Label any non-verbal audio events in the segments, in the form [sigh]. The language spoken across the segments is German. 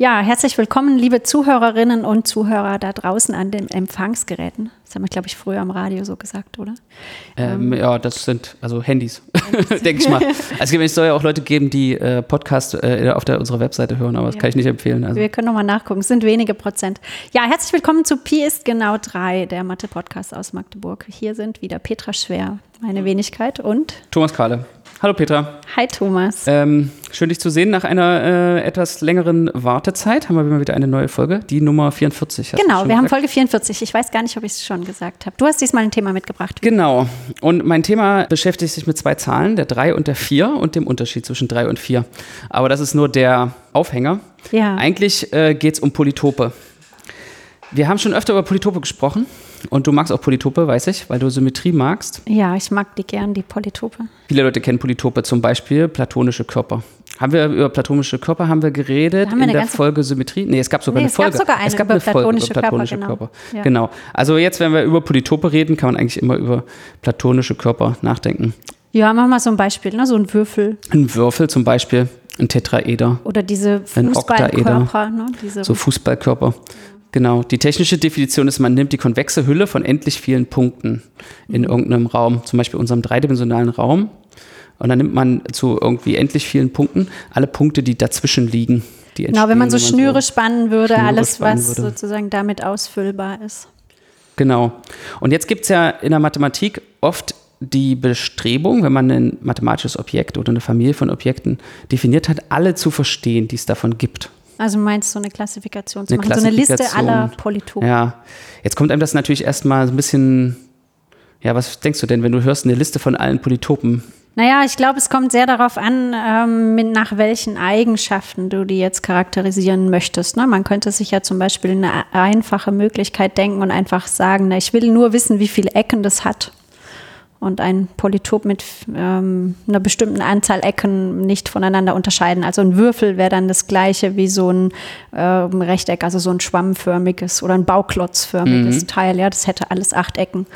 Ja, herzlich willkommen, liebe Zuhörerinnen und Zuhörer da draußen an den Empfangsgeräten. Das haben wir, glaube ich, früher am Radio so gesagt, oder? Ähm, ja, das sind also Handys, [laughs] denke ich mal. [laughs] Also es soll ja auch Leute geben, die äh, Podcast äh, auf der, unserer Webseite hören, aber das Ja. kann ich nicht empfehlen. Also. Wir können nochmal nachgucken, es sind wenige Prozent. Ja, herzlich willkommen zu Pi ist genau drei, der Mathe-Podcast aus Magdeburg. Hier sind wieder Petra Schwer, meine Wenigkeit und Thomas Kahle. Hallo Petra. Hi Thomas. Ähm, schön dich zu sehen. Nach einer äh, etwas längeren Wartezeit haben wir wieder eine neue Folge, die Nummer 44. hast du genau, wir haben gesagt. Folge 44. Ich weiß gar nicht, ob ich es schon gesagt habe. Du hast diesmal ein Thema mitgebracht. Genau. Und mein Thema beschäftigt sich mit zwei Zahlen, der 3 und der 4 und dem Unterschied zwischen 3 und 4. Aber das ist nur der Aufhänger. Ja. Eigentlich äh, geht es um Polytope. Wir haben schon öfter über Polytope gesprochen und du magst auch Polytope, weiß ich, weil du Symmetrie magst. Ja, ich mag die gern, die Polytope. Viele Leute kennen Polytope, zum Beispiel platonische Körper. Haben wir über platonische Körper haben wir geredet haben wir in eine der Folge Symmetrie? Nee, es gab sogar Nee, eine es gab Folge. sogar eine über platonische Körper, genau. Ja. Genau. Also jetzt, wenn wir über Polytope reden, kann man eigentlich immer über platonische Körper nachdenken. Ja, mach mal so ein Beispiel, ne? so ein Würfel Ein Würfel zum Beispiel, ein Tetraeder, oder diese Fußballkörper. Ne? Diese so Fußballkörper. Genau. Die technische Definition ist, man nimmt die konvexe Hülle von endlich vielen Punkten in Mhm. irgendeinem Raum, zum Beispiel unserem dreidimensionalen Raum. Und dann nimmt man zu irgendwie endlich vielen Punkten alle Punkte, die dazwischen liegen. Die Genau, wenn man so Schnüre spannen würde, Schnüre alles, spannen was würde. sozusagen damit ausfüllbar ist. Genau. Und jetzt gibt es ja in der Mathematik oft die Bestrebung, wenn man ein mathematisches Objekt oder eine Familie von Objekten definiert hat, alle zu verstehen, die es davon gibt. Also meinst du eine Klassifikation zu Eine machen, so eine Liste aller Polytopen. Ja, jetzt kommt einem das natürlich erstmal so ein bisschen. Ja, was denkst du denn, wenn du hörst eine Liste von allen Polytopen? Naja, ich glaube, es kommt sehr darauf an, ähm, mit, nach welchen Eigenschaften du die jetzt charakterisieren möchtest. Ne? Man könnte sich ja zum Beispiel eine einfache Möglichkeit denken und einfach sagen, na, ich will nur wissen, wie viele Ecken das hat. Und ein Polytop mit ähm, einer bestimmten Anzahl Ecken nicht voneinander unterscheiden. Also ein Würfel wäre dann das gleiche wie so ein ähm, Rechteck, also so ein schwammförmiges oder ein Bauklotzförmiges Teil. Ja, das hätte alles acht Ecken.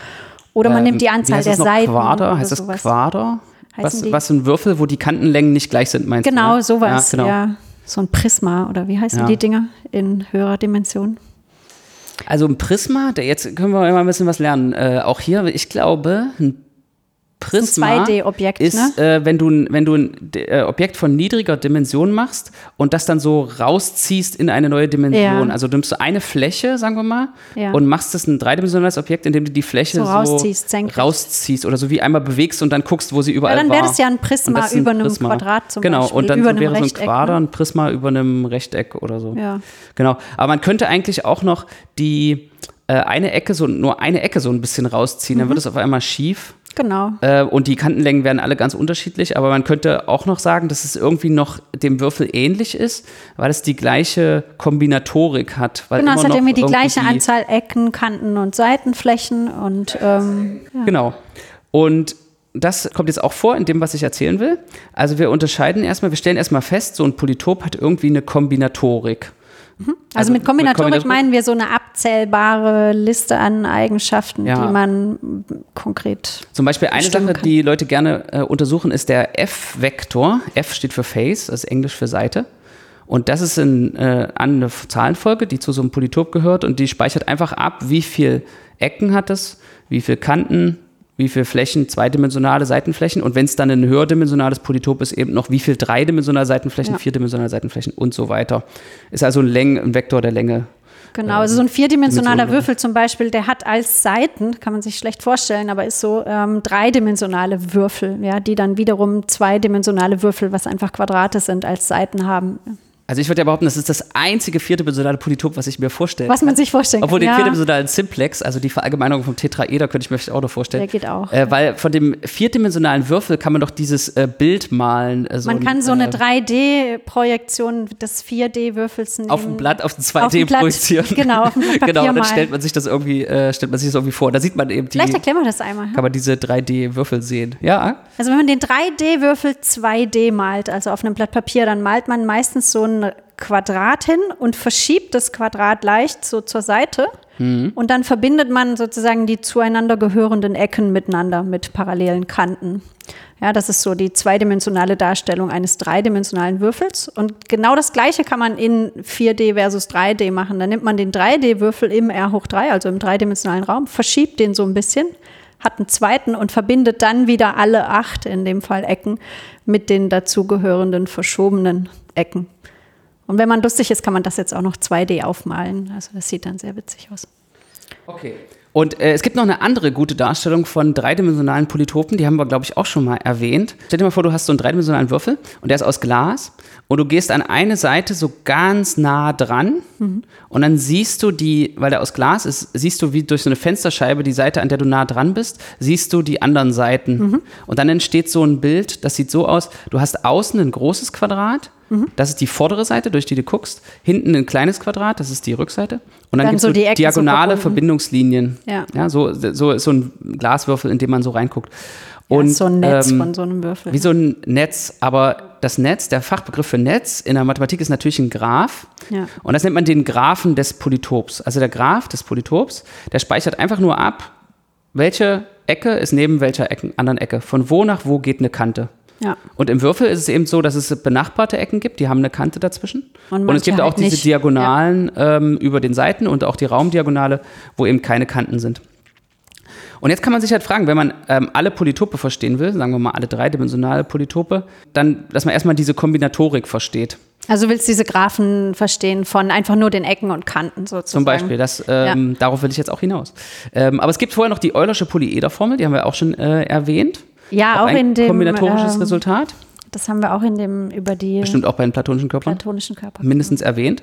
Oder man Ähm, nimmt die Anzahl der? Seiten. Quader? Heißt das sowas. Quader? Was, was sind Würfel, wo die Kantenlängen nicht gleich sind, meinst Genau, du? ne? sowas. Ja, Ja, genau. So ein Prisma oder wie heißen Ja. die Dinger in höherer Dimension? Also ein Prisma, der, jetzt können wir immer ein bisschen was lernen. Äh, auch hier, ich glaube, ein Prisma 2D-Objekt, ist, ne? äh, wenn du, ein- wenn du ein äh, Objekt von niedriger Dimension machst und das dann so rausziehst in eine neue Dimension. Ja. Also nimmst du eine Fläche, sagen wir mal, Ja. und machst es ein dreidimensionales Objekt, indem du die Fläche So so, rausziehst, oder so wie einmal bewegst und dann guckst, wo sie überall Ja, dann wäre das ja ein Prisma ein über einem Prisma. Quadrat zum genau, Beispiel, und dann über einem wäre so ein Rechteck, Quader, ne? ein Prisma über einem Rechteck oder so. Ja. Genau. Aber man könnte eigentlich auch noch die äh, eine Ecke, so nur eine Ecke so ein bisschen rausziehen, Mhm. dann wird es auf einmal schief. Genau. Äh, und die Kantenlängen werden alle ganz unterschiedlich, aber man könnte auch noch sagen, dass es irgendwie noch dem Würfel ähnlich ist, weil es die gleiche Kombinatorik hat. Weil Genau, es hat irgendwie die gleiche die- Anzahl Ecken, Kanten und Seitenflächen und ähm, ja. Genau. Und das kommt jetzt auch vor in dem, was ich erzählen will. Also wir unterscheiden erstmal, wir stellen erstmal fest, so ein Polytop hat irgendwie eine Kombinatorik. Also, Also mit Kombinatorik mit meinen wir so eine abzählbare Liste an Eigenschaften, Ja. die man konkret. Zum Beispiel eine Sache, kann. die Leute gerne äh, untersuchen, ist der F-Vektor. F steht für Face, das ist Englisch für Seite. Und das ist in, äh, eine Zahlenfolge, die zu so einem Polytop gehört und die speichert einfach ab, wie viel Ecken hat es, wie viel Kanten, wie viel Flächen, zweidimensionale Seitenflächen und wenn es dann ein höherdimensionales Polytop ist, eben noch wie viel dreidimensionale Seitenflächen, Ja. vierdimensionale Seitenflächen und so weiter. Ist also ein, Läng ein Vektor der Länge. Genau, also so ein vierdimensionaler. Würfel zum Beispiel, der hat als Seiten, kann man sich schlecht vorstellen, aber ist so ähm, dreidimensionale Würfel, ja, die dann wiederum zweidimensionale Würfel, was einfach Quadrate sind, als Seiten haben. Also ich würde ja behaupten, das ist das einzige vierdimensionale Polytop, was ich mir vorstelle. Was man sich vorstellen Obwohl kann. den ja, vierdimensionalen Simplex, also die Verallgemeinerung vom Tetraeder, könnte ich mir vielleicht auch noch vorstellen. Der geht auch. Äh, weil von dem vierdimensionalen Würfel kann man doch dieses äh, Bild malen. Äh, so man ein, kann so eine äh, 3D-Projektion des 4D-Würfels nehmen. auf dem Blatt, auf dem Auf dem 2D Blatt, projizieren. [laughs] genau, auf dem [laughs] Blatt genau, und dann stellt man sich das irgendwie, äh, stellt man sich das irgendwie vor. Da sieht man eben die, Vielleicht erklären wir das einmal. kann man diese 3D-Würfel sehen. Ja, Also wenn man den 3D-Würfel 2D malt, also auf einem Blatt Papier, dann malt man meistens so einen Quadrat hin und verschiebt das Quadrat leicht so zur Seite. Und dann verbindet man sozusagen die zueinander gehörenden Ecken miteinander mit parallelen Kanten. Ja, das ist so die zweidimensionale Darstellung eines dreidimensionalen Würfels. Und genau das Gleiche kann man in 4D versus 3D machen. Da nimmt man den 3D-Würfel im R hoch 3, also im dreidimensionalen Raum, verschiebt den so ein bisschen, hat einen zweiten und verbindet dann wieder alle acht, in dem Fall Ecken, mit den dazugehörenden verschobenen Ecken. Und wenn man lustig ist, kann man das jetzt auch noch 2D aufmalen. Also das sieht dann sehr witzig aus. Okay. Und äh, es gibt noch eine andere gute Darstellung von dreidimensionalen Polytopen, die haben wir, glaube ich, auch schon mal erwähnt. Stell dir mal vor, du hast so einen dreidimensionalen Würfel und der ist aus Glas und du gehst an eine Seite so ganz nah dran mhm. Und dann siehst du die, weil der aus Glas ist, siehst du wie durch so eine Fensterscheibe die Seite, an der du nah dran bist, siehst du die anderen Seiten. Mhm. Und dann entsteht so ein Bild, das sieht so aus, du hast außen ein großes Quadrat das ist die vordere Seite, durch die du guckst. Hinten ein kleines Quadrat, das ist die Rückseite. Und dann, dann gibt es so die diagonale so Verbindungslinien. Ja. ja so, so, so ein Glaswürfel, in dem man so reinguckt. Und, ja, so ein Netz ähm, von so einem Würfel. Wie so ein Netz, aber das Netz, der Fachbegriff für Netz in der Mathematik ist natürlich ein Graph. Ja. Und das nennt man den Graphen des Polytops. Also der Graph des Polytops, der speichert einfach nur ab, welche Ecke ist neben welcher Ecken, anderen Ecke. Von wo nach wo geht eine Kante. Ja. Und im Würfel ist es eben so, dass es benachbarte Ecken gibt, die haben eine Kante dazwischen. Und, und es gibt halt auch diese nicht. Diagonalen ja. ähm, über den Seiten und auch die Raumdiagonale, wo eben keine Kanten sind. Und jetzt kann man sich halt fragen, wenn man ähm, alle Polytope verstehen will, sagen wir mal alle dreidimensionale Polytope, dann, dass man erstmal diese Kombinatorik versteht. Also willst du diese Graphen verstehen von einfach nur den Ecken und Kanten sozusagen? Zum Beispiel, das, ähm, ja. darauf will ich jetzt auch hinaus. Ähm, aber es gibt vorher noch die Eulersche Polyederformel, die haben wir auch schon äh, erwähnt. Ja, auch, auch in dem. Kombinatorisches ähm, Resultat? Das haben wir auch in dem über die. Bestimmt auch bei den platonischen Körpern. Platonischen Körpern. Mindestens genau. erwähnt.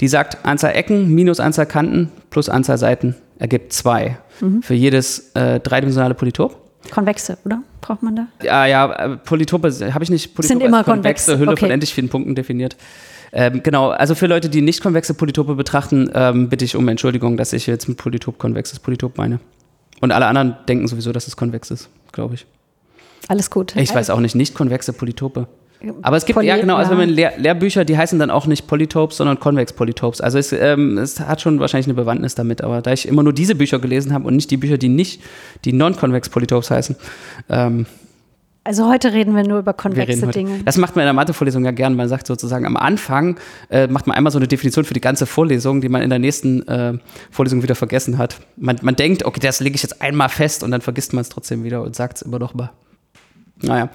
Die sagt, Anzahl Ecken minus Anzahl Kanten plus Anzahl Seiten ergibt zwei. Mhm. Für jedes äh, dreidimensionale Polytop. Konvexe, oder? Braucht man da? Ja, ja, Polytope habe ich nicht. Polytope Sind immer konvexe Hülle okay. von endlich vielen Punkten definiert. Ähm, genau, also für Leute, die nicht konvexe Polytope betrachten, ähm, bitte ich um Entschuldigung, dass ich jetzt mit Polytop konvexes Polytop meine. Und alle anderen denken sowieso, dass es konvex ist, glaube ich. Alles gut. Ich weiß auch nicht, nicht konvexe Polytope. Aber es gibt, Poly ja genau, also wenn man Lehr Lehrbücher, die heißen dann auch nicht Polytopes, sondern Convex Polytopes. Also es, ähm, es, hat schon wahrscheinlich eine Bewandtnis damit, aber da ich immer nur diese Bücher gelesen habe und nicht die Bücher, die nicht, die Non-Convex Polytopes heißen. Ähm, also heute reden wir nur über konvexe Dinge. Das macht man in der Mathevorlesung ja gern. Man sagt sozusagen am Anfang äh, macht man einmal so eine Definition für die ganze Vorlesung, die man in der nächsten äh, Vorlesung wieder vergessen hat. Man, man denkt, okay, das lege ich jetzt einmal fest und dann vergisst man es trotzdem wieder und sagt es immer noch mal. Naja.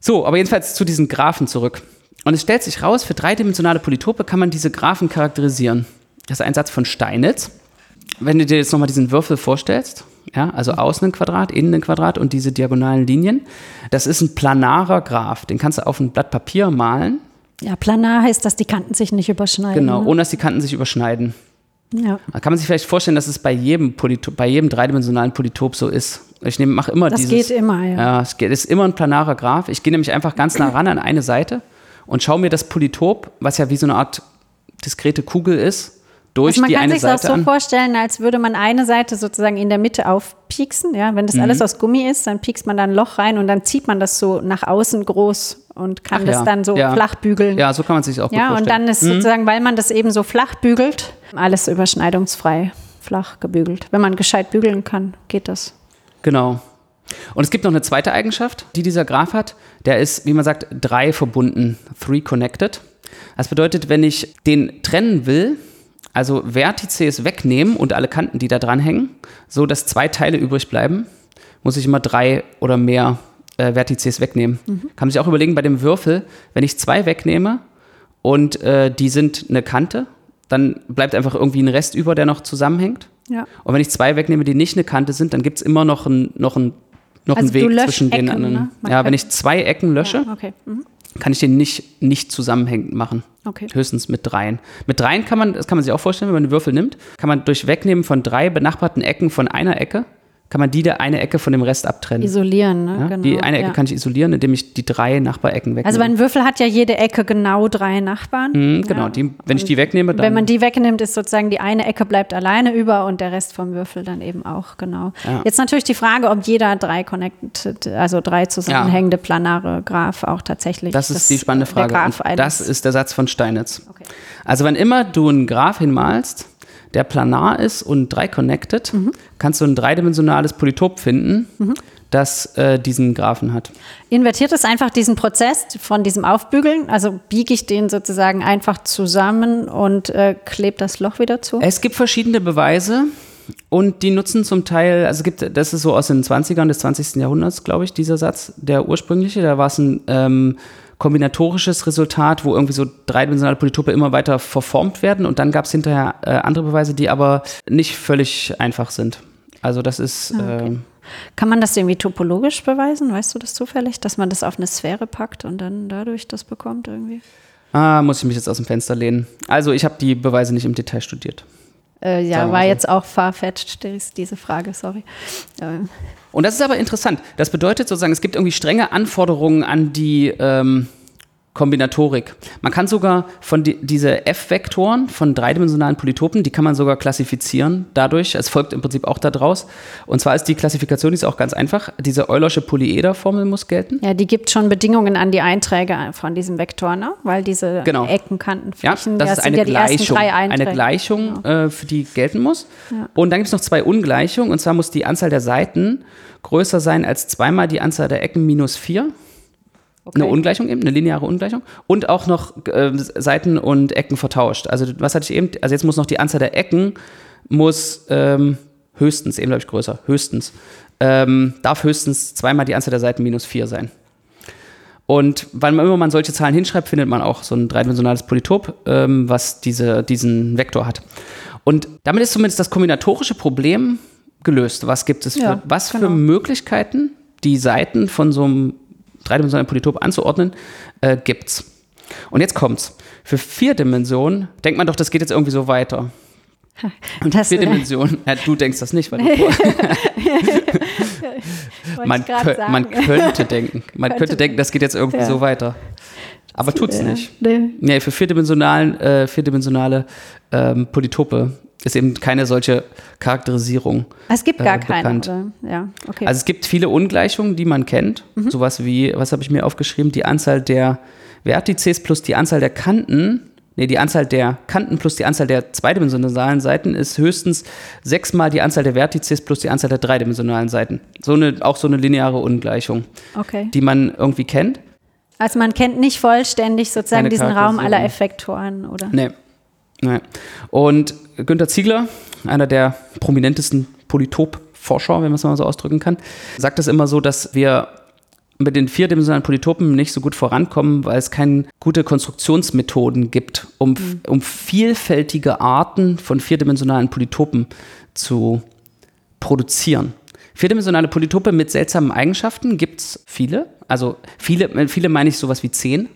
So, aber jedenfalls zu diesen Graphen zurück. Und es stellt sich raus, für dreidimensionale Polytope kann man diese Graphen charakterisieren. Das ist ein Satz von Steinitz. Wenn du dir jetzt nochmal diesen Würfel vorstellst, ja, also außen ein Quadrat, innen ein Quadrat und diese diagonalen Linien, das ist ein planarer Graph. Den kannst du auf ein Blatt Papier malen. Ja, planar heißt, dass die Kanten sich nicht überschneiden. Genau, ne? ohne dass die Kanten sich überschneiden. Ja. Da kann man sich vielleicht vorstellen, dass es bei jedem, Polytop, bei jedem dreidimensionalen Polytop so ist. Ich mache immer das dieses. Das geht immer, ja. Ja, es geht, ist immer ein planarer Graph. Ich gehe nämlich einfach ganz nah ran an eine Seite und schaue mir das Polytop, was ja wie so eine Art diskrete Kugel ist, durch also die eine Seite. Man kann sich das so vorstellen, als würde man eine Seite sozusagen in der Mitte aufpieksen. Ja? Wenn das mhm. alles aus Gummi ist, dann piekst man da ein Loch rein und dann zieht man das so nach außen groß und kann Ach das ja. dann so ja. flach bügeln. Ja, so kann man sich auch Ja, und dann ist mhm. sozusagen, weil man das eben so flach bügelt, alles überschneidungsfrei flach gebügelt. Wenn man gescheit bügeln kann, geht das. Genau. Und es gibt noch eine zweite Eigenschaft, die dieser Graph hat. Der ist, wie man sagt, drei verbunden, three connected. Das bedeutet, wenn ich den trennen will, also Vertices wegnehmen und alle Kanten, die da dran hängen, so dass zwei Teile übrig bleiben, muss ich immer drei oder mehr äh, Vertices wegnehmen. Mhm. Kann man sich auch überlegen bei dem Würfel, wenn ich zwei wegnehme und äh, die sind eine Kante, dann bleibt einfach irgendwie ein Rest über, der noch zusammenhängt. Ja. Und wenn ich zwei wegnehme, die nicht eine Kante sind, dann gibt es immer noch, ein, noch, ein, noch also einen Weg zwischen Ecken, den anderen. Ne? Ja, wenn ich zwei Ecken lösche, ja, okay. mhm kann ich den nicht, nicht zusammenhängend machen. Okay. Höchstens mit dreien. Mit dreien kann man, das kann man sich auch vorstellen, wenn man den Würfel nimmt, kann man durch Wegnehmen von drei benachbarten Ecken von einer Ecke kann man die der eine Ecke von dem Rest abtrennen. Isolieren, ne? Ja? genau. die eine Ecke ja. kann ich isolieren, indem ich die drei Nachbarecken wegnehme. Also mein Würfel hat ja jede Ecke genau drei Nachbarn. Mhm, genau, Ja. die, wenn ich die wegnehme, dann Wenn man die wegnimmt, ist sozusagen die eine Ecke bleibt alleine über und der Rest vom Würfel dann eben auch, genau. Jetzt natürlich die Frage, ob jeder drei connected, also drei zusammenhängende planare Graph auch tatsächlich. Das ist die spannende Frage. Und das ist der Satz von Steinitz. Okay. Also wenn immer du einen Graph hinmalst, der planar ist und drei connected, Mhm. kannst du ein dreidimensionales Polytop finden, das äh, diesen Graphen hat. Invertiert es einfach diesen Prozess von diesem Aufbügeln, also biege ich den sozusagen einfach zusammen und äh, klebe das Loch wieder zu? Es gibt verschiedene Beweise und die nutzen zum Teil, also es gibt, das ist so aus den 20ern des 20. Jahrhunderts, glaube ich, dieser Satz, der ursprüngliche, da war es ein ähm, kombinatorisches Resultat, wo irgendwie so dreidimensionale Polytope immer weiter verformt werden und dann gab es hinterher äh, andere Beweise, die aber nicht völlig einfach sind. Also das ist, ähm, Kann man das irgendwie topologisch beweisen? Weißt du das zufällig, dass man das auf eine Sphäre packt und dann dadurch das bekommt irgendwie? ah, muss ich mich jetzt aus dem Fenster lehnen. Also ich habe die Beweise nicht im Detail studiert. Äh, ja, war so. jetzt auch farfetched, dies- diese Frage, sorry. Ähm, Und das ist aber interessant. Das bedeutet sozusagen, es gibt irgendwie strenge Anforderungen an die ähm, Kombinatorik. Man kann sogar von die, diese F-Vektoren von dreidimensionalen Polytopen, die kann man sogar klassifizieren dadurch. Es folgt im Prinzip auch daraus. Und zwar ist die Klassifikation die ist auch ganz einfach. Diese Eulersche Polyeder-Formel muss gelten. ja, die gibt schon Bedingungen an die Einträge von diesem Vektor, ne? weil diese Genau. Ecken, Kanten, Ja, Flächen, das ist sind eine ja die ersten Gleichung, drei Einträge. eine Gleichung, Genau. äh, für die gelten muss. Und dann gibt es noch zwei Ungleichungen. Und zwar muss die Anzahl der Seiten größer sein als zweimal die Anzahl der Ecken minus vier. Okay. Eine Ungleichung eben, eine lineare Ungleichung. Und auch noch äh, Seiten und Ecken vertauscht. Also was hatte ich eben? Also jetzt muss noch die Anzahl der Ecken muss ähm, höchstens, eben glaube ich größer, höchstens, ähm, darf höchstens zweimal die Anzahl der Seiten minus vier sein. Und wann immer man solche Zahlen hinschreibt, findet man auch so ein dreidimensionales Polytop, ähm, was diese, diesen Vektor hat. Und damit ist zumindest das kombinatorische Problem gelöst. Was gibt es für, Ja, was für genau. Möglichkeiten, die Seiten von so einem dreidimensionalen Polytop anzuordnen, äh, gibt's. Und jetzt kommt's. Für vier Dimensionen denkt man doch, das geht jetzt irgendwie so weiter. [laughs] Und Das, vier äh, Dimensionen, ja, du denkst das nicht, weil du [laughs] man, kö sagen. man könnte denken. Man könnte Könnte. denken, das geht jetzt irgendwie Ja. so weiter. Aber tut's nicht. nee. Nee, für vierdimensionalen, äh, vierdimensionale ähm, Polytope ist eben keine solche Charakterisierung. Es gibt gar äh, keine? Ja, okay. Also es gibt viele Ungleichungen, die man kennt. Mhm. Sowas wie, was habe ich mir aufgeschrieben? Die Anzahl der Vertices plus die Anzahl der Kanten. Nee, die Anzahl der Kanten plus die Anzahl der zweidimensionalen Seiten ist höchstens sechsmal die Anzahl der Vertices plus die Anzahl der dreidimensionalen Seiten. So eine, auch so eine lineare Ungleichung, okay. die man irgendwie kennt. Also man kennt nicht vollständig sozusagen Keine diesen Raum aller. Effektoren, oder? Nee. Nee. Und Günter Ziegler, einer der prominentesten Polytop-Forscher, wenn man es mal so ausdrücken kann, sagt es immer so, dass wir mit den vierdimensionalen Polytopen nicht so gut vorankommen, weil es keine gute Konstruktionsmethoden gibt, um, um vielfältige Arten von vierdimensionalen Polytopen zu produzieren. Vierdimensionale Polytope mit seltsamen Eigenschaften gibt es viele. Also viele, viele meine ich sowas wie zehn.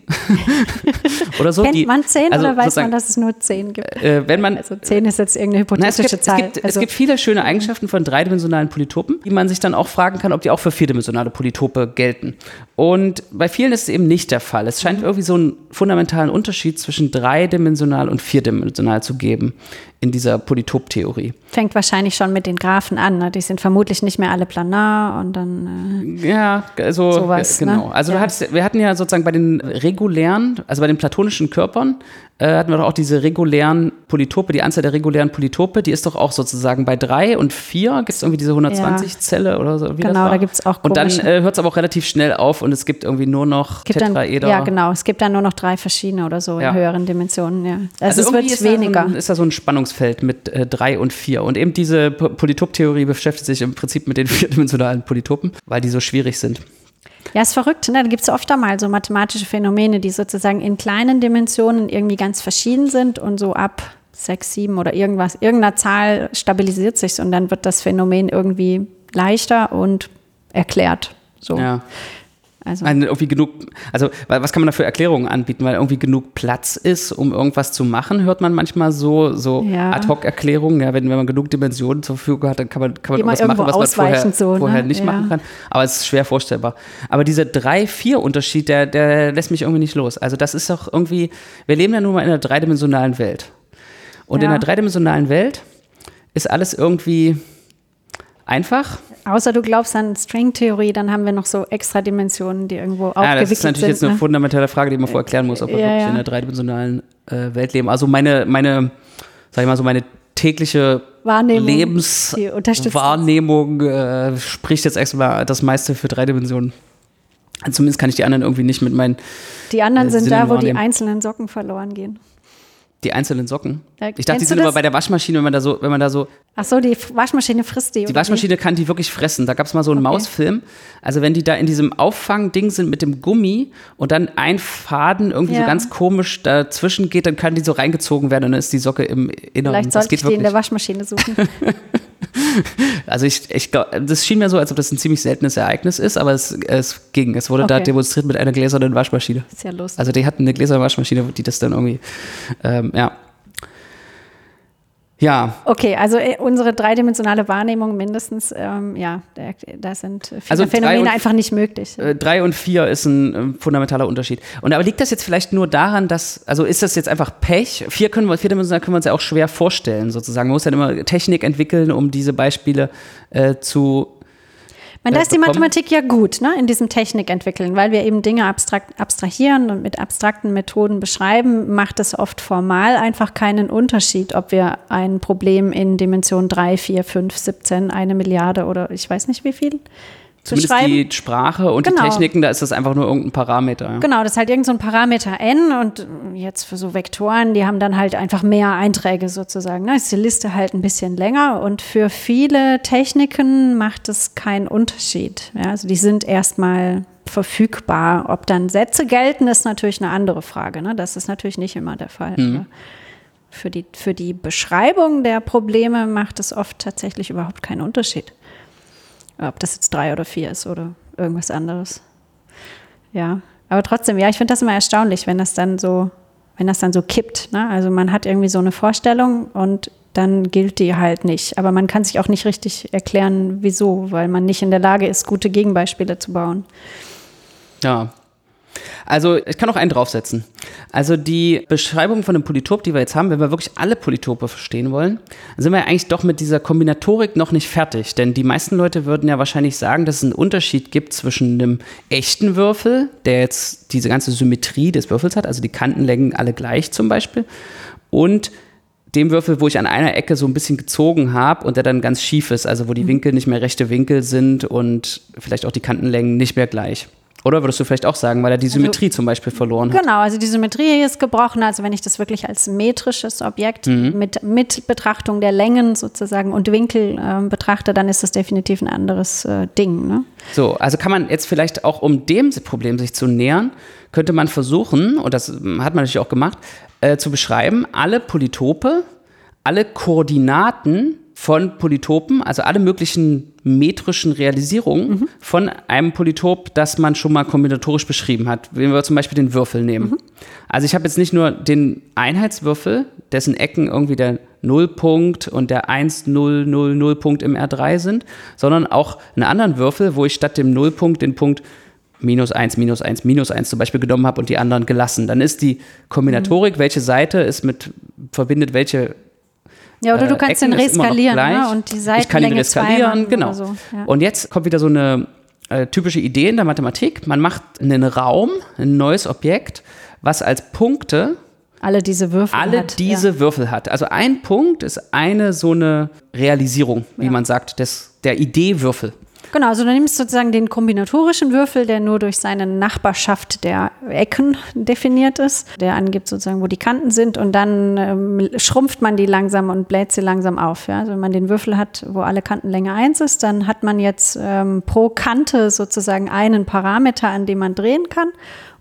[laughs] oder so. Kennt die- man zehn also oder weiß man, dass es nur zehn gibt? äh, wenn man Also zehn ist jetzt irgendeine na, es, hypothetische gibt, es, Zahl. gibt, es also, gibt viele schöne Eigenschaften von dreidimensionalen Polytopen, die man sich dann auch fragen kann, ob die auch für vierdimensionale Polytope gelten. Und bei vielen ist es eben nicht der Fall. Es scheint irgendwie so einen fundamentalen Unterschied zwischen dreidimensional und vierdimensional zu geben in dieser Polytoptheorie. fängt wahrscheinlich schon mit den Graphen an. Ne? Die sind vermutlich nicht mehr alle planar und dann. Ja, also Sowas, äh, genau. ne? Also Ja. hattest, wir hatten ja sozusagen bei den regulären, also bei den platonischen Körpern, äh, hatten wir doch auch diese regulären Polytope, die Anzahl der regulären Polytope, die ist doch auch sozusagen bei drei und vier gibt es irgendwie diese 120 Zelle oder so. Wie das Genau, da gibt's auch Und dann äh, hört es aber auch relativ schnell auf und es gibt irgendwie nur noch Es gibt dann, Tetraeder. ja, genau. Es gibt dann nur noch drei verschiedene oder so Ja. in höheren Dimensionen. Ja. Also, es irgendwie wird ist Da weniger. so ein, ist da so ein Spannungsfeld mit äh, drei und vier. Und eben diese Polytoptheorie beschäftigt sich im Prinzip mit den [laughs] vierdimensionalen Polytopen, weil die so schwierig sind. Ja, ist verrückt. Ne? Da gibt es oft einmal so mathematische Phänomene, die sozusagen in kleinen Dimensionen irgendwie ganz verschieden sind und so ab sechs, sieben oder irgendwas, irgendeiner Zahl stabilisiert sich und dann wird das Phänomen irgendwie leichter und erklärt. So. Ja. Also Ein, irgendwie genug, also was kann man da für Erklärungen anbieten, weil irgendwie genug Platz ist, um irgendwas zu machen, hört man manchmal so, so Ja. Ad-Hoc-Erklärungen. Ja, wenn, wenn man genug Dimensionen zur Verfügung hat, dann kann man, kann man irgendwas machen, was man vorher, so, ne? vorher nicht Ja. machen kann. Aber es ist schwer vorstellbar. Aber dieser 3-4-Unterschied, der, der lässt mich irgendwie nicht los. Also das ist doch irgendwie, wir leben ja nun mal in einer dreidimensionalen Welt. Und in Ja. einer dreidimensionalen Welt ist alles irgendwie einfach. Außer du glaubst an Stringtheorie, dann haben wir noch so extra Dimensionen, die irgendwo Ja, aufgewickelt das ist natürlich sind. jetzt eine ne? fundamentale Frage, die man vorher klären muss, ob wir Ja, wirklich ja. in einer dreidimensionalen äh, Welt leben. Also meine, meine, sag ich mal so, meine tägliche Wahrnehmung, die Lebenswahrnehmung äh, spricht jetzt erstmal das meiste für drei Dimensionen. Zumindest kann ich die anderen irgendwie nicht mit meinen, Die anderen äh, sind Sinnen da, wo die wahrnehmen. einzelnen Socken verloren gehen. Die einzelnen Socken. Ja, Ich dachte, die sind immer bei der Waschmaschine, wenn man da so, wenn man da so, Ach so, die Waschmaschine frisst die. die Waschmaschine kann die wirklich fressen. Da gab es mal so einen Okay. Mausfilm. Also wenn die da in diesem Auffangding sind mit dem Gummi und dann ein Faden irgendwie so Ja. ganz komisch dazwischen geht, dann kann die so reingezogen werden und dann ist die Socke im Inneren. Vielleicht das sollte geht ich die in der wirklich. Waschmaschine suchen. [laughs] [laughs] Also ich, ich glaub, das schien mir so, als ob das ein ziemlich seltenes Ereignis ist, aber es, es ging. Es wurde da Okay. demonstriert mit einer gläsernen Waschmaschine. ist ja lustig. Also die hatten eine gläserne Waschmaschine, die das dann irgendwie, ähm, ja. Ja, Okay, also äh, unsere dreidimensionale Wahrnehmung mindestens, ähm, ja, da, sind viele Also Phänomene einfach nicht möglich. äh, drei und vier ist ein ähm, fundamentaler Unterschied. Und aber liegt das jetzt vielleicht nur daran, dass, also ist das jetzt einfach Pech? Vier können wir, vierdimensional können wir uns ja auch schwer vorstellen, sozusagen. Man muss dann immer Technik entwickeln, um diese Beispiele äh, zu Meine, da äh, ist die. Mathematik ja gut, ne, in diesem Technik entwickeln, weil wir eben Dinge abstrakt, abstrahieren und mit abstrakten Methoden beschreiben, macht es oft formal einfach keinen Unterschied, ob wir ein Problem in Dimension 3, 4, 5, 17, eine Milliarde oder ich weiß nicht wie viel Zumindest beschreiben. die Sprache und Genau. die Techniken, da ist das einfach nur irgendein Parameter. Ja. Genau, das ist halt irgend so Parameter n und jetzt für so Vektoren, die haben dann halt einfach mehr Einträge sozusagen. Ne? Ist die Liste halt ein bisschen länger und für viele Techniken macht es keinen Unterschied. Ja? Also die sind erstmal verfügbar. Ob dann Sätze gelten, ist natürlich eine andere Frage. Ne? Das ist natürlich nicht immer der Fall. Aber Für die, für die Beschreibung der Probleme macht es oft tatsächlich überhaupt keinen Unterschied. Ob das jetzt drei oder vier ist oder irgendwas anderes. Ja, aber trotzdem, ja, ich finde das immer erstaunlich, wenn das dann so, wenn das dann so kippt. Ne? Also man hat irgendwie so eine Vorstellung und dann gilt die halt nicht. Aber man kann sich auch nicht richtig erklären, wieso, weil man nicht in der Lage ist, gute Gegenbeispiele zu bauen. Ja. Also ich kann auch einen draufsetzen. Also die Beschreibung von einem Polytop, die wir jetzt haben, wenn wir wirklich alle Polytope verstehen wollen, dann sind wir ja eigentlich doch mit dieser Kombinatorik noch nicht fertig. Denn die meisten Leute würden ja wahrscheinlich sagen, dass es einen Unterschied gibt zwischen einem echten Würfel, der jetzt diese ganze Symmetrie des Würfels hat, also die Kantenlängen alle gleich zum Beispiel, und dem Würfel, wo ich an einer Ecke so ein bisschen gezogen habe und der dann ganz schief ist, also wo die Winkel nicht mehr rechte Winkel sind und vielleicht auch die Kantenlängen nicht mehr gleich. Oder würdest du vielleicht auch sagen, weil er die Symmetrie zum Beispiel verloren hat? Genau, also die Symmetrie ist gebrochen. Also wenn ich das wirklich als metrisches Objekt mit, mit Betrachtung der Längen sozusagen und Winkel ähm, betrachte, dann ist das definitiv ein anderes äh, Ding. Ne? So, also kann man jetzt vielleicht auch, um dem Problem sich zu nähern, könnte man versuchen, und das ähm, hat man natürlich auch gemacht, äh, zu beschreiben, alle Polytope, alle Koordinaten von Polytopen, also alle möglichen metrischen Realisierungen von einem Polytop, das man schon mal kombinatorisch beschrieben hat. Wenn wir zum Beispiel den Würfel nehmen. Also ich habe jetzt nicht nur den Einheitswürfel, dessen Ecken irgendwie der Nullpunkt und der 1, 0, 0, 0 Punkt im R3 sind, sondern auch einen anderen Würfel, wo ich statt dem Nullpunkt den Punkt minus 1, minus 1, minus 1 zum Beispiel genommen habe und die anderen gelassen. Dann ist die Kombinatorik, welche Seite ist mit, verbindet welche Ja, oder du äh, kannst Ecken den reskalieren ne? und die Ich kann ihn Seitenlänge reskalieren, genau. so. Ja. Und jetzt kommt wieder so eine äh, typische Idee in der Mathematik. Man macht einen Raum, ein neues Objekt, was als Punkte alle diese Würfel alle hat. diese ja. Würfel hat. Also ein Punkt ist eine so eine Realisierung, wie Ja. man sagt, des, der Idee-Würfel. Genau, also du nimmst sozusagen den kombinatorischen Würfel, der nur durch seine Nachbarschaft der Ecken definiert ist, der angibt sozusagen, wo die Kanten sind und dann ähm, schrumpft man die langsam und bläht sie langsam auf. Ja? Also wenn man den Würfel hat, wo alle Kantenlänge 1 ist, dann hat man jetzt ähm, pro Kante sozusagen einen Parameter, an dem man drehen kann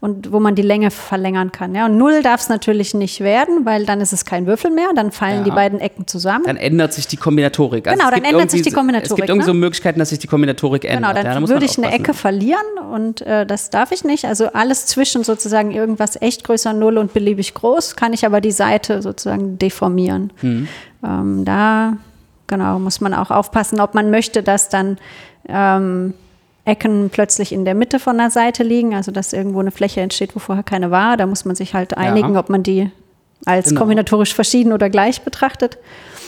und wo man die Länge verlängern kann. Ja. Und null darf es natürlich nicht werden, weil dann ist es kein Würfel mehr, dann fallen Ja. die beiden Ecken zusammen. Dann ändert sich die Kombinatorik. Also Genau, dann ändert sich irgendwie- die Kombinatorik, Es gibt irgendwie ne? so Möglichkeiten, dass sich die Kombinatorik ändert. Genau, ja, dann da muss würde ich eine. Ecke verlieren und äh, das darf ich nicht. Also alles zwischen sozusagen irgendwas echt größer Null und beliebig groß, kann ich aber die Seite sozusagen deformieren. Hm. Ähm, da genau muss man auch aufpassen, ob man möchte, dass dann ähm, Ecken plötzlich in der Mitte von der Seite liegen, also dass irgendwo eine Fläche entsteht, wo vorher keine war. Da muss man sich halt einigen, ob man die als Genau. kombinatorisch verschieden oder gleich betrachtet.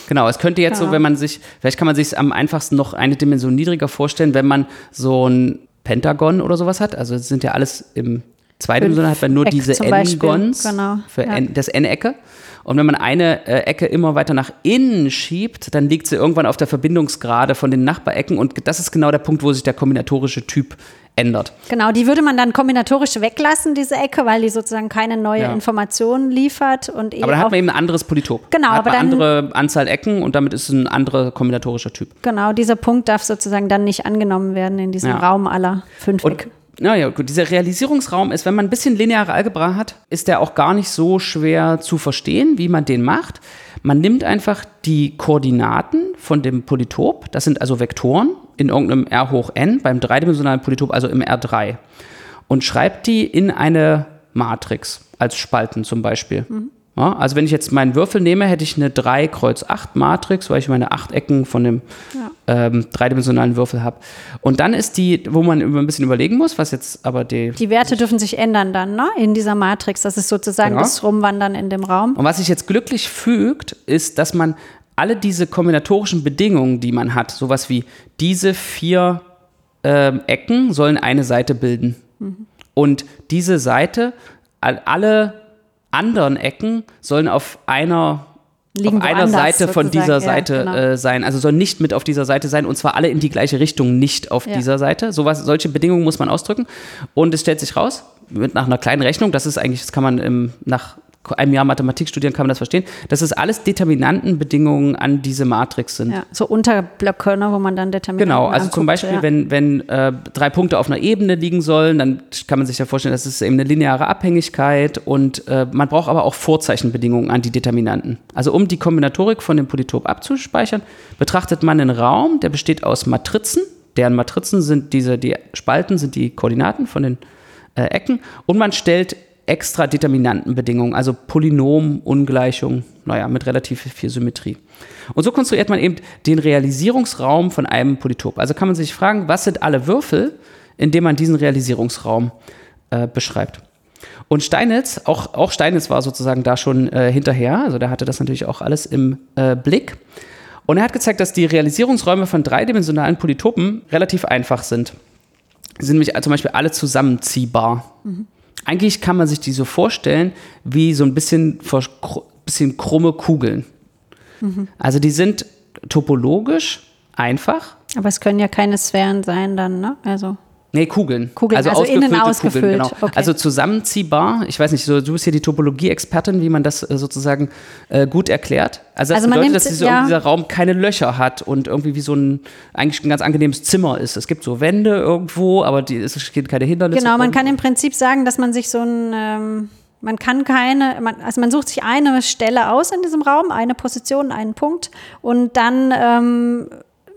Genau, es könnte jetzt so, Ja. wenn man sich, vielleicht kann man sich am einfachsten noch eine Dimension niedriger vorstellen, wenn man so ein Pentagon oder sowas hat. Also es sind ja alles im zweidimensional hat man nur Eck diese N-Gons genau, für ja. N, das N-Ecke. Und wenn man eine äh, Ecke immer weiter nach innen schiebt, dann liegt sie irgendwann auf der Verbindungsgrade von den Nachbarecken und das ist genau der Punkt, wo sich der kombinatorische Typ ändert. Genau, die würde man dann kombinatorisch weglassen, diese Ecke, weil die sozusagen keine neue Ja. Information liefert und eben Aber dann hat man eben ein anderes Polytop. Genau, Dann hat aber man dann- andere Anzahl Ecken und damit ist es ein anderer kombinatorischer Typ. genau, dieser Punkt darf sozusagen dann nicht angenommen werden in diesem Ja. Raum aller fünf Und Ecken. Naja, gut, dieser Realisierungsraum ist, wenn man ein bisschen lineare Algebra hat, ist der auch gar nicht so schwer zu verstehen, wie man den macht. Man nimmt einfach die Koordinaten von dem Polytop, das sind also Vektoren in irgendeinem R hoch n, beim dreidimensionalen Polytop, also im R3, und schreibt die in eine Matrix als Spalten zum Beispiel. Ja, also wenn ich jetzt meinen Würfel nehme, hätte ich eine 3 Kreuz 8 Matrix, weil ich meine acht Ecken von dem ähm, dreidimensionalen Würfel habe. Und dann ist die, wo man ein bisschen überlegen muss, was jetzt aber die. Die Werte dürfen sich ändern dann, ne? In dieser Matrix. Das ist sozusagen Genau. das Rumwandern in dem Raum. Und was sich jetzt glücklich fügt, ist, dass man alle diese kombinatorischen Bedingungen, die man hat, sowas wie diese vier ähm, Ecken sollen eine Seite bilden. Und diese Seite, all- alle anderen Ecken sollen auf einer Liegen auf einer Seite von dieser Ja, Seite genau. äh, sein. Also sollen nicht mit auf dieser Seite sein und zwar alle in die gleiche Richtung nicht auf Ja. dieser Seite. Sowas, solche Bedingungen muss man ausdrücken. Und es stellt sich raus, mit nach einer kleinen Rechnung, das ist eigentlich, das kann man im, nach einem Jahr Mathematik studieren, kann man das verstehen, dass es alles Determinantenbedingungen an diese Matrix sind. Ja, so Unterblöcke, ne, wo man dann Determinanten Genau, also zum anguckt, Beispiel, ja. wenn, wenn äh, drei Punkte auf einer Ebene liegen sollen, dann kann man sich ja vorstellen, das ist eben eine lineare Abhängigkeit und äh, man braucht aber auch Vorzeichenbedingungen an die Determinanten. Also um die Kombinatorik von dem Polytop abzuspeichern, betrachtet man einen Raum, der besteht aus Matrizen, deren Matrizen sind diese, die Spalten sind die Koordinaten von den äh, Ecken und man stellt extra Determinantenbedingungen, also Polynomungleichungen, naja, mit relativ viel Symmetrie. Und so konstruiert man eben den Realisierungsraum von einem Polytop. Also kann man sich fragen, was sind alle Würfel, indem man diesen Realisierungsraum äh, beschreibt. Und Steinitz, auch, auch Steinitz war sozusagen da schon äh, hinterher, also der hatte das natürlich auch alles im äh, Blick. Und er hat gezeigt, dass die Realisierungsräume von dreidimensionalen Polytopen relativ einfach sind. Sie sind nämlich zum Beispiel alle zusammenziehbar. Eigentlich kann man sich die so vorstellen wie so ein bisschen, bisschen krumme Kugeln. Also die sind topologisch einfach. Aber es können ja keine Sphären sein dann, ne? Also Nee, Kugeln. Kugeln, also innen ausgefüllte ausgefüllt, genau. okay. Also zusammenziehbar. Ich weiß nicht, so, du bist hier die Topologie-Expertin, wie man das äh, sozusagen äh, gut erklärt. Also das Also bedeutet, nimmt- dass dieser, ja. dieser Raum keine Löcher hat und irgendwie wie so ein, eigentlich ein ganz angenehmes Zimmer ist. Es gibt so Wände irgendwo, aber die, es geht keine Hindernisse. Genau, man kann im Prinzip sagen, dass man sich so ein, ähm, man kann keine, man, also man sucht sich eine Stelle aus in diesem Raum, eine Position, einen Punkt und dann ähm,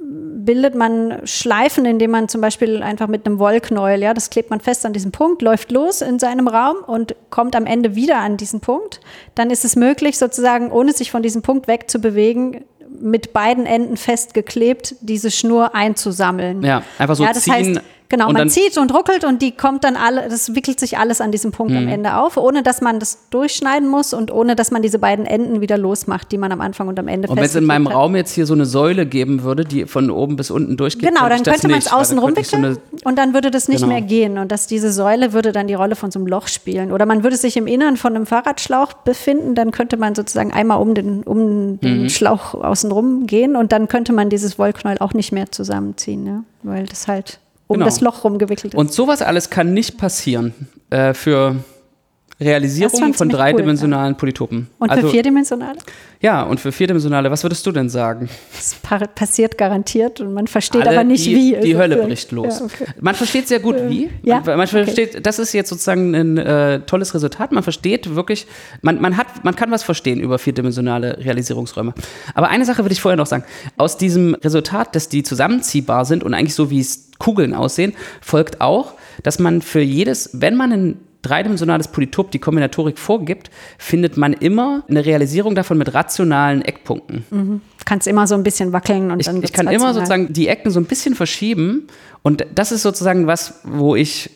bildet man Schleifen, indem man zum Beispiel einfach mit einem Wollknäuel, ja, das klebt man fest an diesem Punkt, läuft los in seinem Raum und kommt am Ende wieder an diesen Punkt. Dann ist es möglich, sozusagen, ohne sich von diesem Punkt wegzubewegen, mit beiden Enden festgeklebt, diese Schnur einzusammeln. Ja, einfach so ja, das ziehen. heißt, genau, und man zieht und ruckelt und die kommt dann alle, das wickelt sich alles an diesem Punkt Mhm. am Ende auf, ohne dass man das durchschneiden muss und ohne dass man diese beiden Enden wieder losmacht, die man am Anfang und am Ende Und wenn es in meinem hat. Raum jetzt hier so eine Säule geben würde, die von oben bis unten durchgeht, Genau, dann könnte man es außen rumwickeln so und dann würde das nicht Genau. mehr gehen. Und dass diese Säule würde dann die Rolle von so einem Loch spielen. Oder man würde sich im Innern von einem Fahrradschlauch befinden, dann könnte man sozusagen einmal um den, um den Mhm. Schlauch außen rum gehen und dann könnte man dieses Wollknäuel auch nicht mehr zusammenziehen, ja? weil das halt um Genau. das Loch rumgewickelt ist. Und sowas alles kann nicht passieren äh, für Realisierung von dreidimensionalen cool, Polytopen. Und also, für vierdimensionale? Ja, und für vierdimensionale, was würdest du denn sagen? Es passiert garantiert und man versteht Alle, aber nicht die, wie. Die also Hölle bricht los. Ja, okay. Man versteht sehr gut wie. Ja, man, man versteht, okay. das ist jetzt sozusagen ein äh, tolles Resultat. Man versteht wirklich, man, man, hat, man kann was verstehen über vierdimensionale Realisierungsräume. Aber eine Sache würde ich vorher noch sagen. Aus diesem Resultat, dass die zusammenziehbar sind und eigentlich so wie es Kugeln aussehen, folgt auch, dass man für jedes, wenn man ein dreidimensionales Polytop die Kombinatorik vorgibt, findet man immer eine Realisierung davon mit rationalen Eckpunkten. Mhm. Kannst immer so ein bisschen wackeln und ich, dann. Ich kann immer sozusagen die Ecken so ein bisschen verschieben und das ist sozusagen was, wo ich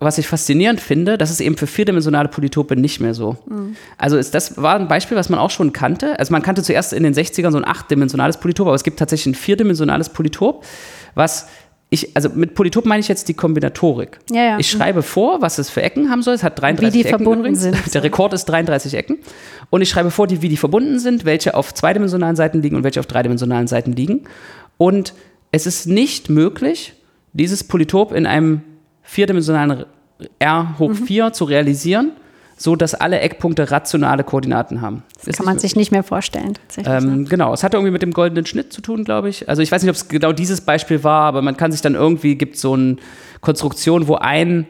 was ich faszinierend finde, das ist eben für vierdimensionale Polytope nicht mehr so. Mhm. Also ist, das war ein Beispiel, was man auch schon kannte. Also man kannte zuerst in den 60ern so ein achtdimensionales Polytop, aber es gibt tatsächlich ein vierdimensionales Polytop, was ich, also mit Polytop meine ich jetzt die Kombinatorik. Ja, ja. Ich schreibe vor, was es für Ecken haben soll. Es hat 33 wie die Ecken verbunden übrigens. Sind. Der Rekord ist 33 Ecken. Und ich schreibe vor, die, wie die verbunden sind, welche auf zweidimensionalen Seiten liegen und welche auf dreidimensionalen Seiten liegen. Und es ist nicht möglich, dieses Polytop in einem vierdimensionalen R hoch mhm. 4 zu realisieren so dass alle Eckpunkte rationale Koordinaten haben. Das kann man sich nicht mehr vorstellen. Ähm, ne? Genau, es hat irgendwie mit dem goldenen Schnitt zu tun, glaube ich. Also ich weiß nicht, ob es genau dieses Beispiel war, aber man kann sich dann irgendwie, gibt so eine Konstruktion, wo ein,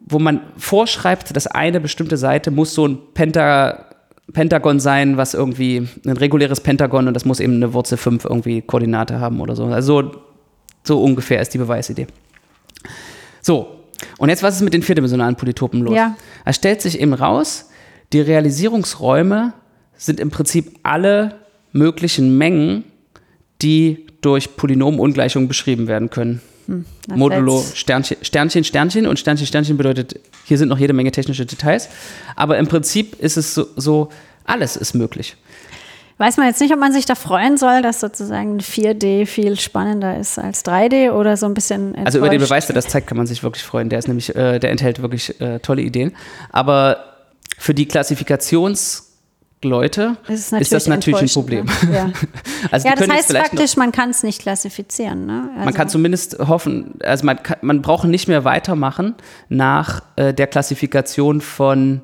wo man vorschreibt, dass eine bestimmte Seite muss so ein Penta, Pentagon sein, was irgendwie ein reguläres Pentagon und das muss eben eine Wurzel 5 irgendwie Koordinate haben oder so. Also so ungefähr ist die Beweisidee. So, und jetzt, was ist mit den vierdimensionalen Polytopen los? Ja. Es stellt sich eben raus, die Realisierungsräume sind im Prinzip alle möglichen Mengen, die durch Polynomungleichungen beschrieben werden können. Hm, Modulo Sternchen, Sternchen, Sternchen und Sternchen, Sternchen bedeutet, hier sind noch jede Menge technische Details. Aber im Prinzip ist es so, so alles ist möglich weiß man jetzt nicht, ob man sich da freuen soll, dass sozusagen 4D viel spannender ist als 3D oder so ein bisschen. Enttäuscht. Also über den Beweis, der das zeigt, kann man sich wirklich freuen. Der ist nämlich, äh, der enthält wirklich äh, tolle Ideen. Aber für die Klassifikations- Leute, ist, ist, das natürlich ein Problem. Ne? Ja, [laughs] also ja das heißt praktisch, man kann es nicht klassifizieren. Ne? Also man kann zumindest hoffen, also man, kann, man braucht nicht mehr weitermachen nach äh, der Klassifikation von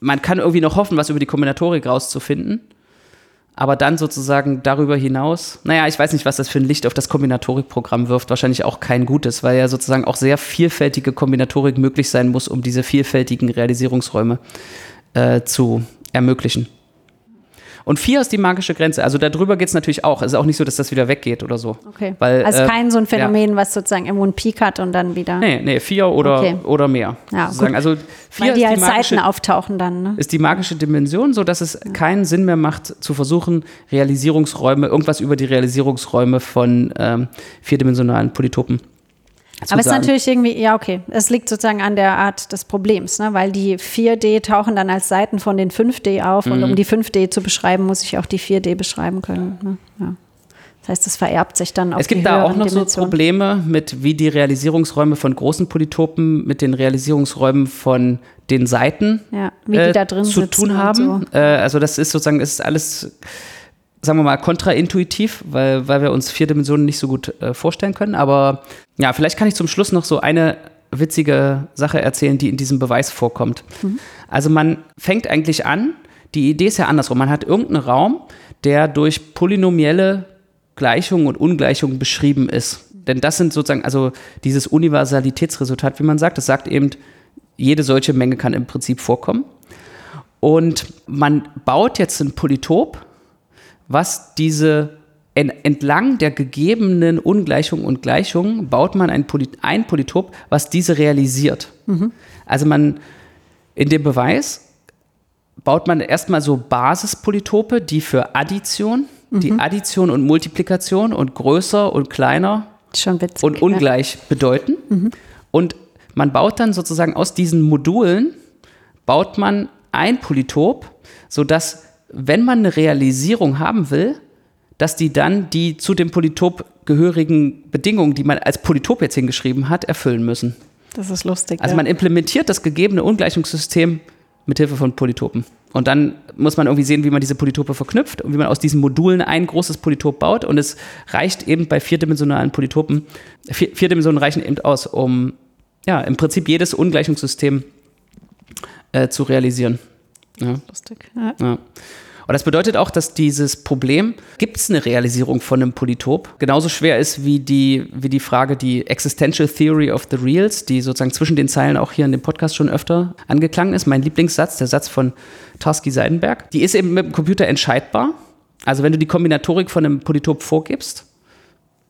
man kann irgendwie noch hoffen, was über die Kombinatorik rauszufinden. Aber dann sozusagen darüber hinaus, naja, ich weiß nicht, was das für ein Licht auf das Kombinatorikprogramm wirft. Wahrscheinlich auch kein gutes, weil ja sozusagen auch sehr vielfältige Kombinatorik möglich sein muss, um diese vielfältigen Realisierungsräume äh, zu ermöglichen. Und vier ist die magische Grenze. Also darüber geht es natürlich auch. Es ist auch nicht so, dass das wieder weggeht oder so. Okay. Weil, also äh, kein so ein Phänomen, ja. was sozusagen irgendwo einen Peak hat und dann wieder. Nee, nee, vier oder, okay. oder mehr. Ja, gut. Also vier Weil die als magische, Seiten auftauchen dann. Ne? Ist die magische Dimension, sodass es ja. keinen Sinn mehr macht, zu versuchen, Realisierungsräume, irgendwas über die Realisierungsräume von ähm, vierdimensionalen Polytopen aber es ist natürlich irgendwie, ja, okay. Es liegt sozusagen an der Art des Problems, ne? weil die 4D tauchen dann als Seiten von den 5D auf mhm. und um die 5D zu beschreiben, muss ich auch die 4D beschreiben können. Ne? Ja. Das heißt, es vererbt sich dann auf Es gibt da auch noch Dimension. so Probleme mit, wie die Realisierungsräume von großen Polytopen mit den Realisierungsräumen von den Seiten ja, wie die äh, da drin zu tun haben. So. Äh, also das ist sozusagen, ist alles sagen wir mal, kontraintuitiv, weil, weil wir uns vier Dimensionen nicht so gut äh, vorstellen können. Aber ja, vielleicht kann ich zum Schluss noch so eine witzige Sache erzählen, die in diesem Beweis vorkommt. Mhm. Also man fängt eigentlich an, die Idee ist ja andersrum. Man hat irgendeinen Raum, der durch polynomielle Gleichungen und Ungleichungen beschrieben ist. Denn das sind sozusagen, also dieses Universalitätsresultat, wie man sagt, das sagt eben, jede solche Menge kann im Prinzip vorkommen. Und man baut jetzt ein Polytop, was diese entlang der gegebenen Ungleichungen und Gleichungen baut man ein, Poly ein Polytop, was diese realisiert. Mhm. Also man in dem Beweis baut man erstmal so Basispolytope, die für Addition, mhm. die Addition und Multiplikation und größer und kleiner witzig, und ungleich ja. bedeuten. Mhm. Und man baut dann sozusagen aus diesen Modulen baut man ein Polytop, sodass wenn man eine Realisierung haben will, dass die dann die zu dem Polytop gehörigen Bedingungen, die man als Polytop jetzt hingeschrieben hat, erfüllen müssen. Das ist lustig. Also man implementiert das gegebene Ungleichungssystem mit Hilfe von Polytopen. Und dann muss man irgendwie sehen, wie man diese Polytope verknüpft und wie man aus diesen Modulen ein großes Polytop baut. Und es reicht eben bei vierdimensionalen Polytopen, vier, vier Dimensionen reichen eben aus, um ja, im Prinzip jedes Ungleichungssystem äh, zu realisieren. Ja. Lustig. Ja. Ja. Und das bedeutet auch, dass dieses Problem, gibt es eine Realisierung von einem Polytop, genauso schwer ist wie die, wie die Frage, die Existential Theory of the Reals, die sozusagen zwischen den Zeilen auch hier in dem Podcast schon öfter angeklangen ist. Mein Lieblingssatz, der Satz von Tarski Seidenberg. Die ist eben mit dem Computer entscheidbar. Also wenn du die Kombinatorik von einem Polytop vorgibst,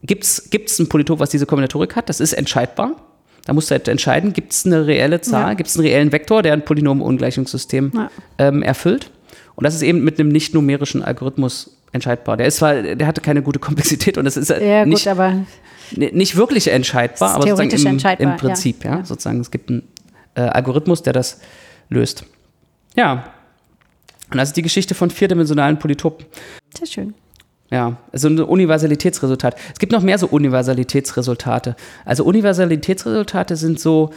gibt es ein Polytop, was diese Kombinatorik hat, das ist entscheidbar. Da musst du halt entscheiden, gibt es eine reelle Zahl, Ja. gibt es einen reellen Vektor, der ein Polynomungleichungssystem Ja. ähm, erfüllt. Und das ist eben mit einem nicht numerischen Algorithmus entscheidbar. Der ist zwar, der hatte keine gute Komplexität und das ist Ja, gut, nicht, aber ni- nicht wirklich entscheidbar, aber sozusagen im, entscheidbar, im Prinzip, ja. ja. Sozusagen, es gibt einen äh, Algorithmus, der das löst. Ja. Und das ist die Geschichte von vierdimensionalen Polytopen. sehr schön. Ja, so ein Universalitätsresultat. Es gibt noch mehr so Universalitätsresultate. Also Universalitätsresultate sind so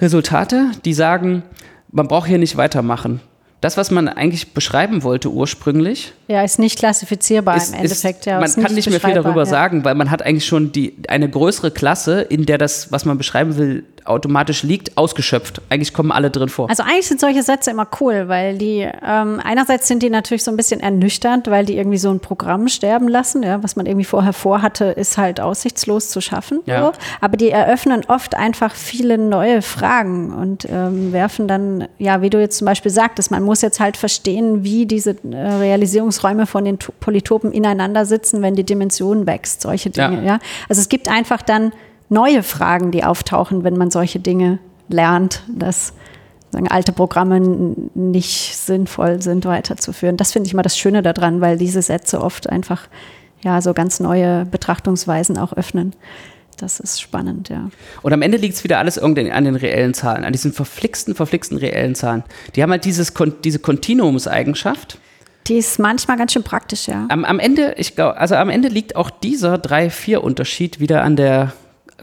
Resultate, die sagen, man braucht hier nicht weitermachen. Das, was man eigentlich beschreiben wollte ursprünglich, Ja, ist nicht klassifizierbar ist, im Endeffekt. ist, ja, man kann nicht mehr viel darüber ja. sagen, weil man hat eigentlich schon die, eine größere Klasse, in der das, was man beschreiben will, automatisch liegt, ausgeschöpft. Eigentlich kommen alle drin vor. Also eigentlich sind solche Sätze immer cool, weil die ähm, einerseits sind die natürlich so ein bisschen ernüchternd, weil die irgendwie so ein Programm sterben lassen, ja, was man irgendwie vorher vorhatte, ist halt aussichtslos zu schaffen. Ja. So. Aber die eröffnen oft einfach viele neue Fragen und ähm, werfen dann, ja, wie du jetzt zum Beispiel sagtest, man muss jetzt halt verstehen, wie diese äh, Realisierungsräume von den To- Polytopen ineinander sitzen, wenn die Dimension wächst, solche Dinge. Ja. Ja. Also es gibt einfach dann neue Fragen, die auftauchen, wenn man solche Dinge lernt, dass sagen, alte Programme nicht sinnvoll sind, weiterzuführen. Das finde ich mal das Schöne daran, weil diese Sätze oft einfach ja so ganz neue Betrachtungsweisen auch öffnen. Das ist spannend, ja. Und am Ende liegt es wieder alles irgendwie an den reellen Zahlen, an diesen verflixten, verflixten reellen Zahlen. Die haben halt dieses, diese Kontinuumseigenschaft. Die ist manchmal ganz schön praktisch, ja. Am, am Ende, ich glaube, also am Ende liegt auch dieser 3-4-Unterschied wieder an der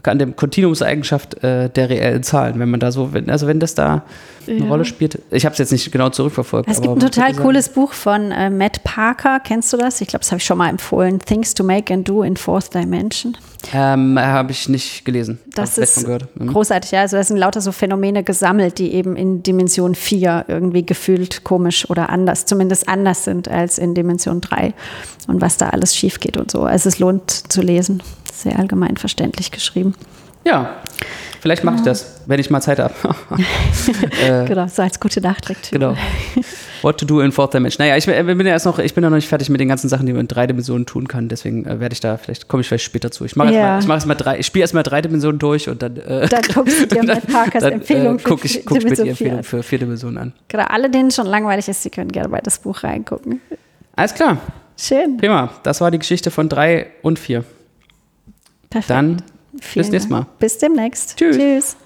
an dem Kontinuumseigenschaft äh, der reellen Zahlen, wenn man da so, wenn, also wenn das da eine Ja. Rolle spielt. Ich habe es jetzt nicht genau zurückverfolgt. Es gibt ein total cooles Buch von äh, Matt Parker. Kennst du das? Ich glaube, das habe ich schon mal empfohlen. Things to Make and Do in Fourth Dimension. Ähm, habe ich nicht gelesen. Das ist. Mhm. großartig. Ja, also es sind lauter so Phänomene gesammelt, die eben in Dimension 4 irgendwie gefühlt komisch oder anders, zumindest anders sind als in Dimension 3 und was da alles schief geht und so. Also es lohnt zu lesen. Sehr allgemein verständlich geschrieben. Ja, vielleicht mache ich das, wenn ich mal Zeit habe. [laughs] äh, Genau, so als gute Nachtlektüre. genau. What to do in fourth dimension. Naja, ich bin bin ja erst noch, ich bin ja noch nicht fertig mit den ganzen Sachen, die man in drei Dimensionen tun kann. Deswegen äh, werde ich da, vielleicht komme ich vielleicht später zu. Ich mache Ja. erst mal, ich mache drei, ich spiele erst mal drei Dimensionen durch und dann, äh, Dann guckst du dir [laughs] Matt Parkers dann, Empfehlung äh, guck ich, guck ich mir die Empfehlung 4 für vier Dimensionen an. Genau, alle, denen schon langweilig ist, die können gerne bei das Buch reingucken. Alles klar, Schön. prima. Das war die Geschichte von drei und vier. Perfekt. Dann Vielen bis nächstes. Mal. Bis demnächst. Tschüss. Tschüss.